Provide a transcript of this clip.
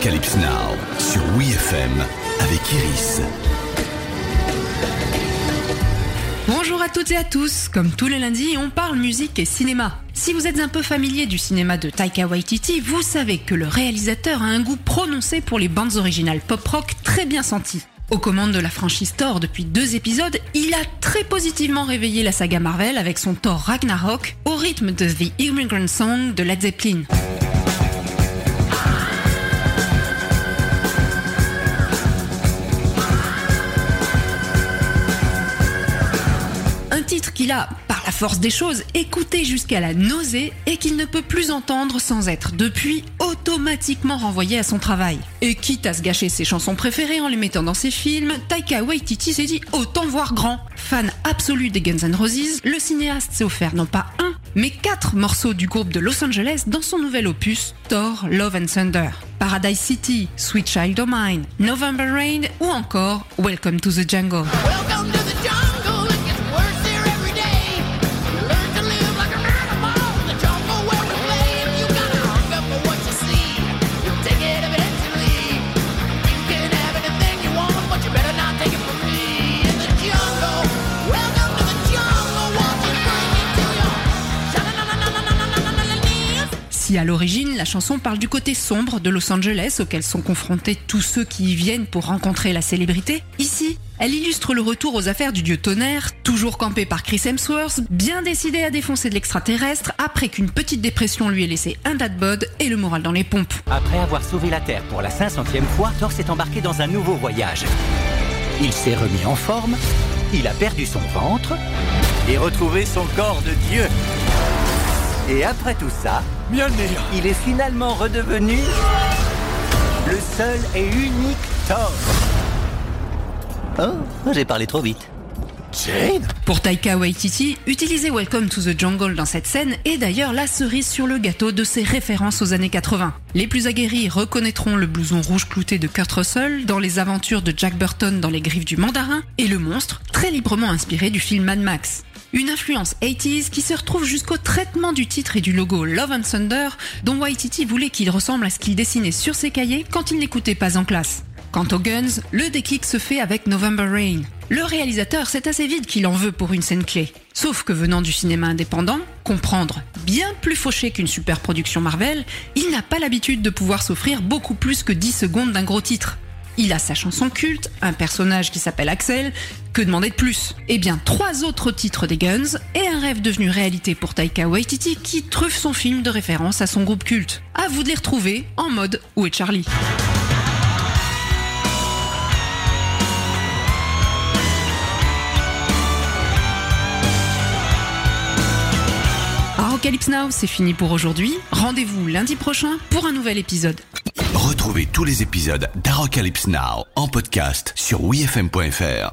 Apocalypse Now sur WeFM avec Iris. Bonjour à toutes et à tous, comme tous les lundis, on parle musique et cinéma. Si vous êtes un peu familier du cinéma de Taika Waititi, vous savez que le réalisateur a un goût prononcé pour les bandes originales pop-rock très bien senties. Aux commandes de la franchise Thor depuis deux épisodes, il a très positivement réveillé la saga Marvel avec son Thor Ragnarok au rythme de The Immigrant Song de Led Zeppelin. titre qu'il a, par la force des choses, écouté jusqu'à la nausée et qu'il ne peut plus entendre sans être depuis automatiquement renvoyé à son travail. Et quitte à se gâcher ses chansons préférées en les mettant dans ses films, Taika Waititi s'est dit autant voir grand. Fan absolu des Guns N' Roses, le cinéaste s'est offert non pas un, mais quatre morceaux du groupe de Los Angeles dans son nouvel opus Thor, Love and Thunder. Paradise City, Sweet Child O' Mine, November Rain ou encore Welcome to the jungle si à l'origine la chanson parle du côté sombre de Los Angeles auquel sont confrontés tous ceux qui y viennent pour rencontrer la célébrité, ici, elle illustre le retour aux affaires du dieu tonnerre, toujours campé par Chris Hemsworth, bien décidé à défoncer de l'extraterrestre après qu'une petite dépression lui ait laissé un dad bod et le moral dans les pompes. Après avoir sauvé la Terre pour la 500e fois, Thor s'est embarqué dans un nouveau voyage. Il s'est remis en forme, il a perdu son ventre et retrouvé son corps de dieu. Et après tout ça, Mjolnir il est finalement redevenu le seul et unique Thor. Oh, j'ai parlé trop vite. Jane? Pour Taika Waititi, utiliser Welcome to the Jungle dans cette scène est d'ailleurs la cerise sur le gâteau de ses références aux années 80. Les plus aguerris reconnaîtront le blouson rouge clouté de Kurt Russell dans les aventures de Jack Burton dans les griffes du mandarin et le monstre, très librement inspiré du film Mad Max. Une influence 80s qui se retrouve jusqu'au traitement du titre et du logo Love and Thunder dont Waititi voulait qu'il ressemble à ce qu'il dessinait sur ses cahiers quand il n'écoutait pas en classe. Quant aux Guns, le déclic se fait avec November Rain. Le réalisateur sait assez vite qu'il en veut pour une scène clé. Sauf que venant du cinéma indépendant, comprendre bien plus fauché qu'une super production Marvel, il n'a pas l'habitude de pouvoir s'offrir beaucoup plus que 10 secondes d'un gros titre. Il a sa chanson culte, un personnage qui s'appelle Axel, que demander de plus? Eh bien, trois autres titres des Guns et un rêve devenu réalité pour Taika Waititi qui truffe son film de référence à son groupe culte. À vous de les retrouver en mode Où est Charlie? Apocalypse Now, c'est fini pour aujourd'hui. Rendez-vous lundi prochain pour un nouvel épisode. Retrouvez tous les épisodes d'Arocalypse Now en podcast sur wfm.fr.